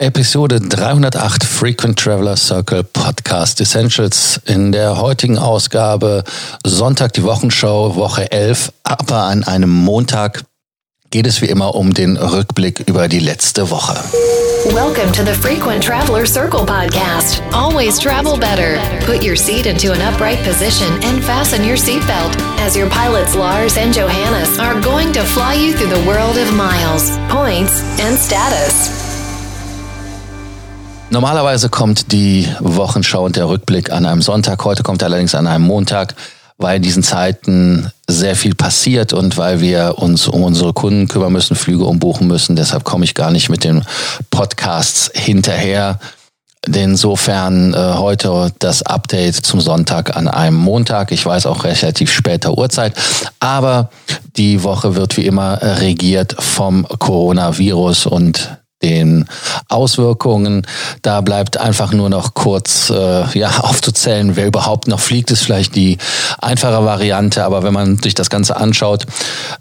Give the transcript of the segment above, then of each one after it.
Episode 308 Frequent Traveler Circle Podcast Essentials in der heutigen Ausgabe Sonntag die Wochenschau Woche 11, aber an einem Montag geht es wie immer um den Rückblick über die letzte Woche. Welcome to the Frequent Traveler Circle podcast. Always travel better. Put your seat into an upright position and fasten your seatbelt as your pilots Lars and Johannes are going to fly you through the world of miles, points and status. Normalerweise kommt die Wochenschau und der Rückblick an einem Sonntag. Heute kommt allerdings an einem Montag, weil in diesen Zeiten sehr viel passiert und weil wir uns um unsere Kunden kümmern müssen, Flüge umbuchen müssen. Deshalb komme ich gar nicht mit den Podcasts hinterher. Insofern äh, heute das Update zum Sonntag an einem Montag. Ich weiß auch relativ später Uhrzeit, aber die Woche wird wie immer regiert vom Coronavirus und den Auswirkungen. Da bleibt einfach nur noch kurz äh, ja, aufzuzählen, wer überhaupt noch fliegt, ist vielleicht die einfache Variante. Aber wenn man sich das Ganze anschaut,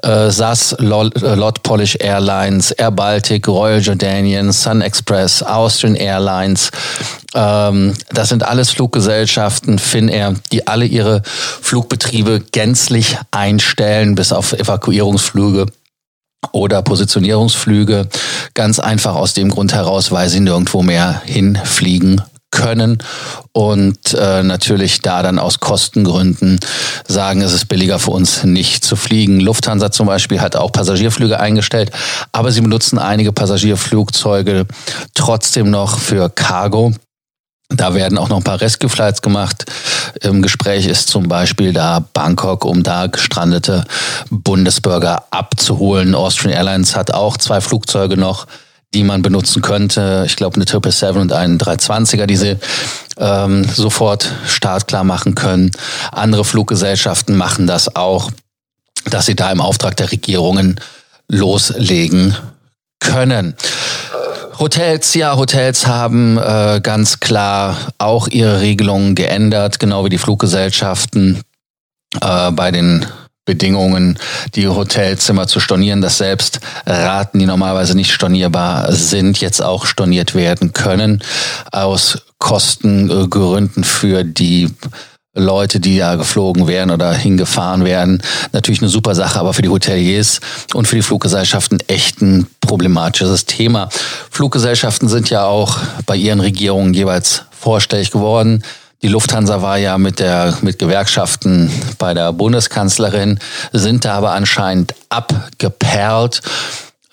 äh, SAS, Lot, äh, Lot Polish Airlines, Air Baltic, Royal Jordanian, Sun Express, Austrian Airlines, ähm, das sind alles Fluggesellschaften, Finnair, die alle ihre Flugbetriebe gänzlich einstellen, bis auf Evakuierungsflüge oder Positionierungsflüge. Ganz einfach aus dem Grund heraus, weil sie nirgendwo mehr hinfliegen können und äh, natürlich da dann aus Kostengründen sagen, es ist billiger für uns nicht zu fliegen. Lufthansa zum Beispiel hat auch Passagierflüge eingestellt, aber sie benutzen einige Passagierflugzeuge trotzdem noch für Cargo. Da werden auch noch ein paar Rescue Flights gemacht. Im Gespräch ist zum Beispiel da Bangkok, um da gestrandete Bundesbürger abzuholen. Austrian Airlines hat auch zwei Flugzeuge noch, die man benutzen könnte. Ich glaube eine 777 und einen 320er, die sie ähm, sofort startklar machen können. Andere Fluggesellschaften machen das auch, dass sie da im Auftrag der Regierungen loslegen können. Hotels, ja, Hotels haben äh, ganz klar auch ihre Regelungen geändert, genau wie die Fluggesellschaften äh, bei den Bedingungen, die Hotelzimmer zu stornieren, dass selbst Raten, die normalerweise nicht stornierbar sind, jetzt auch storniert werden können aus Kostengründen für die Leute, die ja geflogen werden oder hingefahren werden, natürlich eine super Sache, aber für die Hoteliers und für die Fluggesellschaften echt ein problematisches Thema. Fluggesellschaften sind ja auch bei ihren Regierungen jeweils vorstellig geworden. Die Lufthansa war ja mit der mit Gewerkschaften bei der Bundeskanzlerin, sind da aber anscheinend abgeperlt.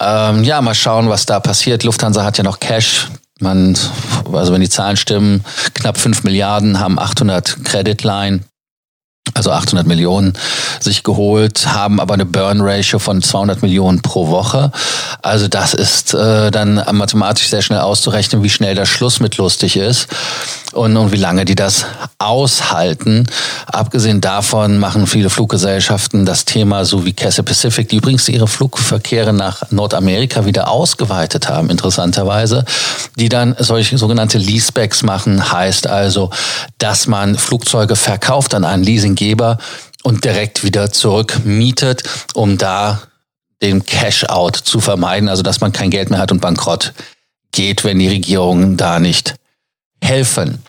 Ähm, ja, mal schauen, was da passiert. Lufthansa hat ja noch Cash. Man, also wenn die Zahlen stimmen, knapp 5 Milliarden haben 800 Creditline also 800 Millionen sich geholt, haben aber eine Burn Ratio von 200 Millionen pro Woche. Also das ist äh, dann mathematisch sehr schnell auszurechnen, wie schnell der Schluss mit lustig ist und, und wie lange die das aushalten. Abgesehen davon machen viele Fluggesellschaften das Thema, so wie Cathay Pacific, die übrigens ihre Flugverkehre nach Nordamerika wieder ausgeweitet haben, interessanterweise, die dann solche sogenannte Leasebacks machen, heißt also, dass man Flugzeuge verkauft an einen Leasinggeber und direkt wieder zurückmietet, um da den Cash-out zu vermeiden, also dass man kein Geld mehr hat und bankrott geht, wenn die Regierungen da nicht helfen.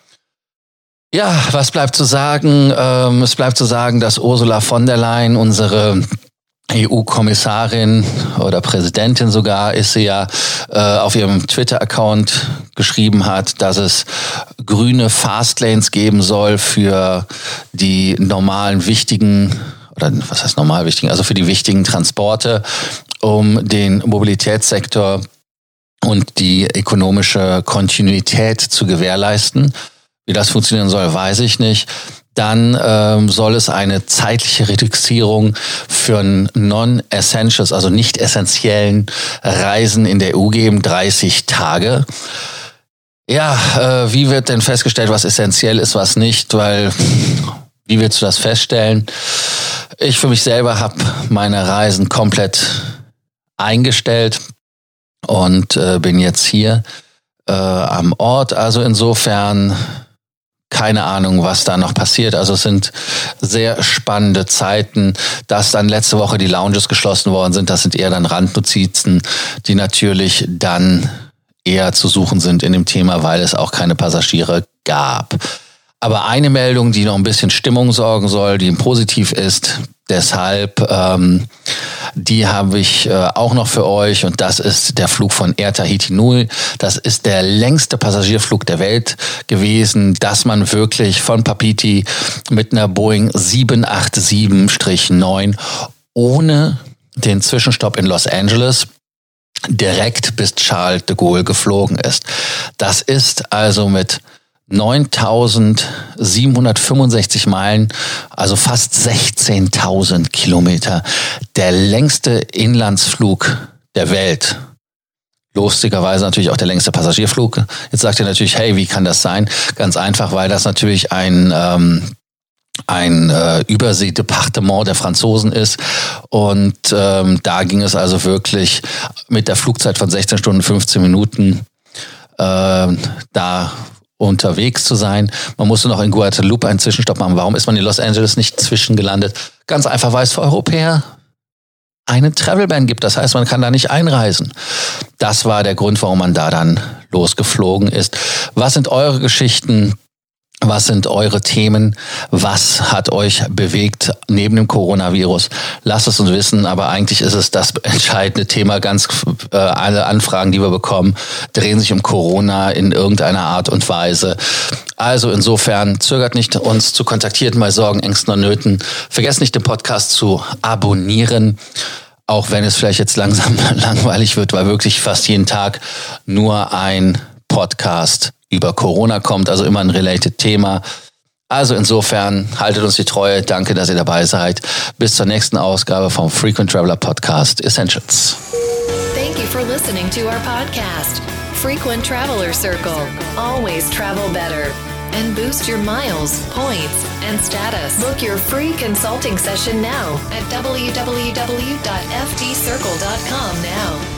Ja, was bleibt zu sagen? Ähm, es bleibt zu sagen, dass Ursula von der Leyen, unsere EU-Kommissarin oder Präsidentin sogar, ist sie ja äh, auf ihrem Twitter-Account geschrieben hat, dass es grüne Fastlanes geben soll für die normalen wichtigen oder was heißt normal wichtigen, also für die wichtigen Transporte, um den Mobilitätssektor und die ökonomische Kontinuität zu gewährleisten. Wie das funktionieren soll, weiß ich nicht. Dann ähm, soll es eine zeitliche Reduzierung für Non-Essentials, also nicht essentiellen Reisen in der EU geben, 30 Tage. Ja, äh, wie wird denn festgestellt, was essentiell ist, was nicht? Weil, wie willst du das feststellen? Ich für mich selber habe meine Reisen komplett eingestellt und äh, bin jetzt hier äh, am Ort. Also insofern keine Ahnung, was da noch passiert. Also es sind sehr spannende Zeiten. Dass dann letzte Woche die Lounges geschlossen worden sind, das sind eher dann Randnotizen, die natürlich dann eher zu suchen sind in dem Thema, weil es auch keine Passagiere gab. Aber eine Meldung, die noch ein bisschen Stimmung sorgen soll, die positiv ist, deshalb, ähm, die habe ich äh, auch noch für euch und das ist der Flug von Air Tahiti Nui. Das ist der längste Passagierflug der Welt gewesen, dass man wirklich von Papiti mit einer Boeing 787-9 ohne den Zwischenstopp in Los Angeles direkt bis Charles de Gaulle geflogen ist. Das ist also mit 9765 Meilen, also fast 16.000 Kilometer, der längste Inlandsflug der Welt. Lustigerweise natürlich auch der längste Passagierflug. Jetzt sagt ihr natürlich, hey, wie kann das sein? Ganz einfach, weil das natürlich ein ähm, ein äh, Überseedepartement der Franzosen ist. Und ähm, da ging es also wirklich mit der Flugzeit von 16 Stunden 15 Minuten äh, da unterwegs zu sein. Man musste noch in Guadeloupe einen Zwischenstopp machen. Warum ist man in Los Angeles nicht zwischengelandet? Ganz einfach, weil es für Europäer einen Travelban gibt. Das heißt, man kann da nicht einreisen. Das war der Grund, warum man da dann losgeflogen ist. Was sind eure Geschichten? Was sind eure Themen? Was hat euch bewegt neben dem Coronavirus? Lasst es uns wissen, aber eigentlich ist es das entscheidende Thema. Ganz äh, alle Anfragen, die wir bekommen, drehen sich um Corona in irgendeiner Art und Weise. Also insofern zögert nicht, uns zu kontaktieren bei Sorgen, Ängsten und Nöten. Vergesst nicht, den Podcast zu abonnieren auch wenn es vielleicht jetzt langsam langweilig wird, weil wirklich fast jeden Tag nur ein Podcast über Corona kommt, also immer ein related Thema. Also insofern haltet uns die Treue. Danke, dass ihr dabei seid. Bis zur nächsten Ausgabe vom Frequent Traveler Podcast Essentials. Thank you for listening to our podcast, Frequent Traveler Circle. Always travel better and boost your miles, points, and status. Book your free consulting session now at www.ftcircle.com now.